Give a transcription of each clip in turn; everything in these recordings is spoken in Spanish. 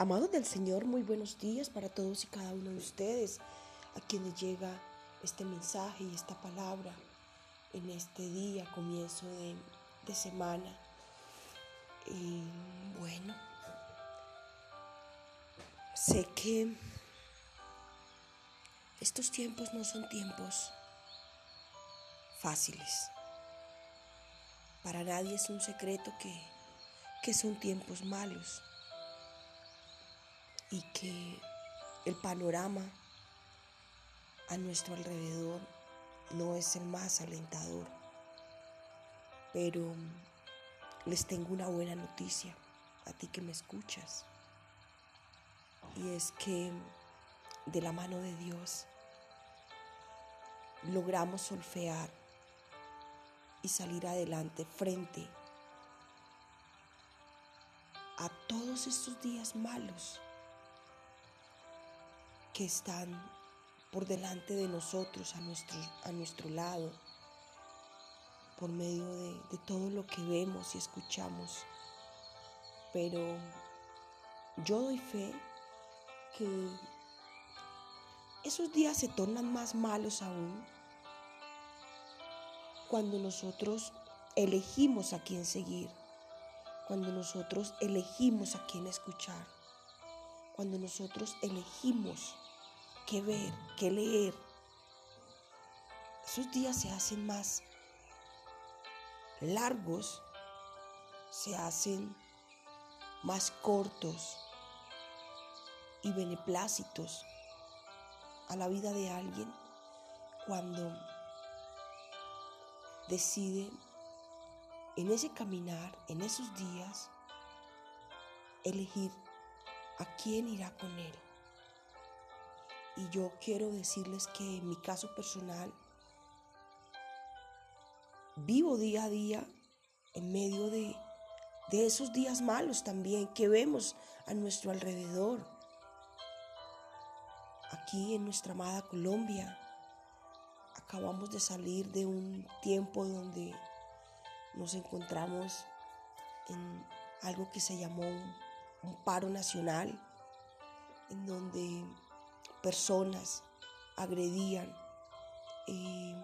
Amados del Señor, muy buenos días para todos y cada uno de ustedes, a quienes llega este mensaje y esta palabra en este día, comienzo de, semana. Y bueno, sé que estos tiempos no son tiempos fáciles. Para nadie es un secreto que, que son tiempos malos y que el panorama a nuestro alrededor no es el más alentador. Pero les tengo una buena noticia a ti que me escuchas. Y es que de la mano de Dios logramos solfear y salir adelante frente a todos estos días malos que están por delante de nosotros, a nuestro, a nuestro lado, por medio de, de todo lo que vemos y escuchamos. Pero yo doy fe que esos días se tornan más malos aún cuando nosotros elegimos a quién seguir, cuando nosotros elegimos a quién escuchar, cuando nosotros elegimos que ver, que leer. Esos días se hacen más largos, se hacen más cortos y beneplácitos a la vida de alguien cuando decide en ese caminar, en esos días, elegir a quién irá con él. Y yo quiero decirles que en mi caso personal, vivo día a día en medio de, de esos días malos también que vemos a nuestro alrededor. Aquí en nuestra amada Colombia, acabamos de salir de un tiempo donde nos encontramos en algo que se llamó un, paro nacional, en donde personas agredían eh,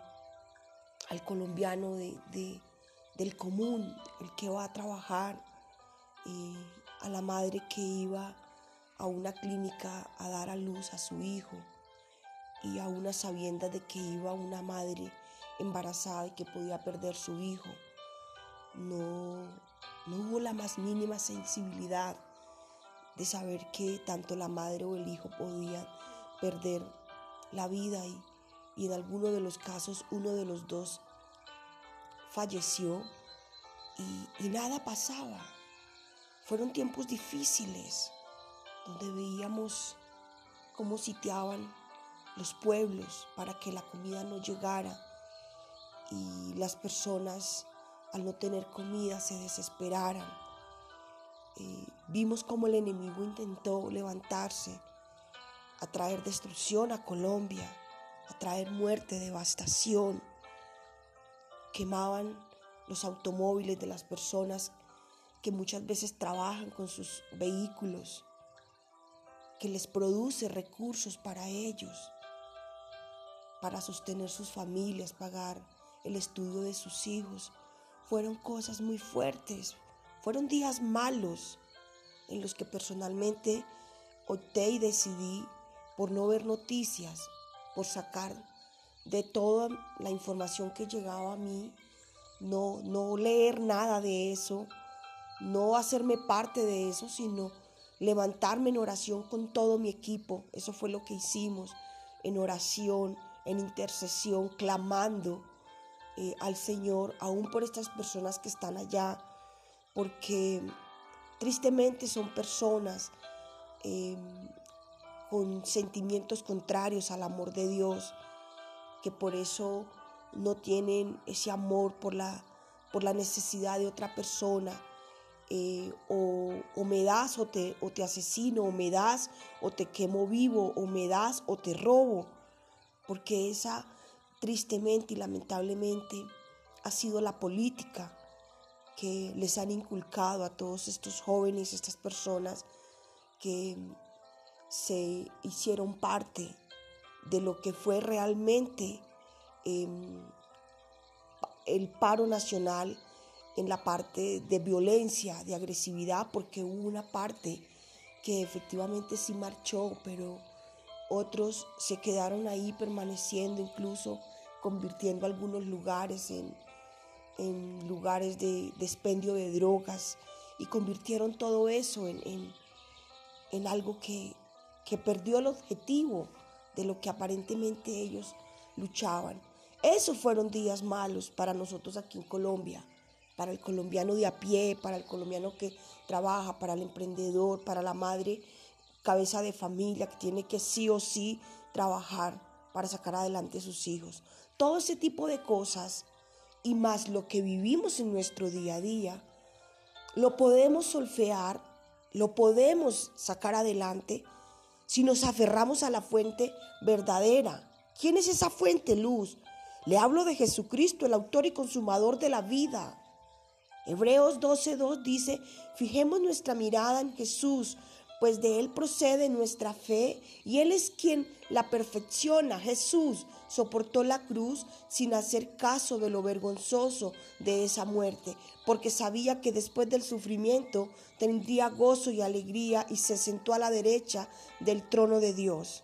al colombiano del común, el que va a trabajar, eh, a la madre que iba a una clínica a dar a luz a su hijo y a una sabienda de que iba una madre embarazada y que podía perder su hijo. No, no hubo la más mínima sensibilidad de saber que tanto la madre o el hijo podían perder la vida y, en alguno de los casos uno de los dos falleció y, nada pasaba. Fueron tiempos difíciles donde veíamos cómo sitiaban los pueblos para que la comida no llegara y las personas al no tener comida se desesperaran. Eh, vimos cómo el enemigo intentó levantarse a traer destrucción a Colombia, a traer muerte, devastación. Quemaban los automóviles de las personas que muchas veces trabajan con sus vehículos, que les produce recursos para ellos, para sostener sus familias, pagar el estudio de sus hijos. Fueron cosas muy fuertes, fueron días malos en los que personalmente opté y decidí por no ver noticias, por sacar de toda la información que llegaba a mí, no, no leer nada de eso, no hacerme parte de eso, sino levantarme en oración con todo mi equipo. Eso fue lo que hicimos, en oración, en intercesión, clamando eh, al Señor, aún por estas personas que están allá, porque tristemente son personas eh, con sentimientos contrarios al amor de Dios, que por eso no tienen ese amor por la, por la necesidad de otra persona. Eh, o, o, me das o te, o te asesino, o me das o te quemo vivo, o me das o te robo, porque esa tristemente y lamentablemente ha sido la política que les han inculcado a todos estos jóvenes, estas personas, que se hicieron parte de lo que fue realmente em, el paro nacional en la parte de violencia, de agresividad, porque hubo una parte que efectivamente sí marchó, pero otros se quedaron ahí permaneciendo, incluso convirtiendo algunos lugares en, lugares de, expendio de drogas y convirtieron todo eso en, en, algo que, que perdió el objetivo de lo que aparentemente ellos luchaban. Esos fueron días malos para nosotros aquí en Colombia, para el colombiano de a pie, para el colombiano que trabaja, para el emprendedor, para la madre cabeza de familia que tiene que sí o sí trabajar para sacar adelante a sus hijos. Todo ese tipo de cosas y más lo que vivimos en nuestro día a día, lo podemos solfear, lo podemos sacar adelante si nos aferramos a la fuente verdadera. ¿Quién es esa fuente, luz? Le hablo de Jesucristo, el autor y consumador de la vida. Hebreos 12.2 dice, fijemos nuestra mirada en Jesús, pues de Él procede nuestra fe y Él es quien la perfecciona. Jesús soportó la cruz sin hacer caso de lo vergonzoso de esa muerte, porque sabía que después del sufrimiento tendría gozo y alegría y se sentó a la derecha del trono de Dios.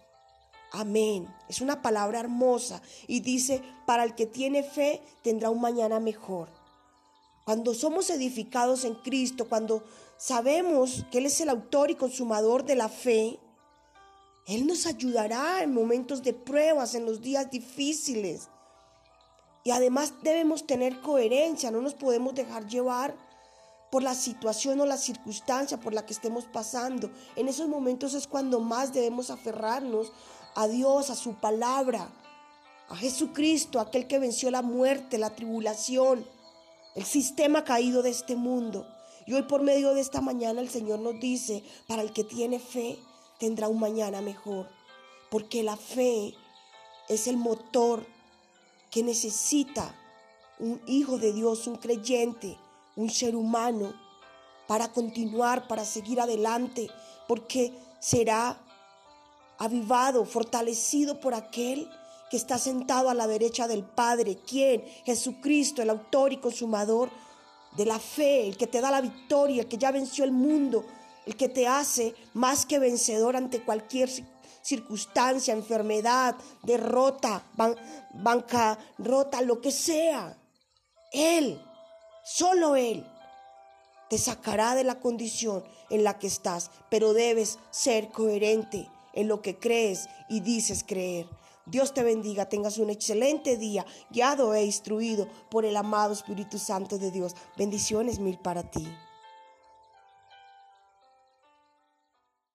Amén. Es una palabra hermosa y dice, para el que tiene fe tendrá un mañana mejor. Cuando somos edificados en Cristo, cuando sabemos que Él es el autor y consumador de la fe, Él nos ayudará en momentos de pruebas, en los días difíciles. Y además debemos tener coherencia, no nos podemos dejar llevar por la situación o la circunstancia por la que estemos pasando. En esos momentos es cuando más debemos aferrarnos a Dios, a su palabra, a Jesucristo, aquel que venció la muerte, la tribulación, el sistema caído de este mundo. Y hoy por medio de esta mañana el Señor nos dice, para el que tiene fe, tendrá un mañana mejor. Porque la fe es el motor que necesita un hijo de Dios, un creyente, un ser humano, para continuar, para seguir adelante, porque será avivado, fortalecido por aquel que está sentado a la derecha del Padre. ¿Quién? Jesucristo, el autor y consumador de la fe, el que te da la victoria, el que ya venció el mundo, el que te hace más que vencedor ante cualquier circunstancia, enfermedad, derrota, bancarrota, lo que sea. Él, solo Él, te sacará de la condición en la que estás, pero debes ser coherente en lo que crees y dices creer. Dios te bendiga, tengas un excelente día, guiado e instruido por el amado Espíritu Santo de Dios. Bendiciones mil para ti.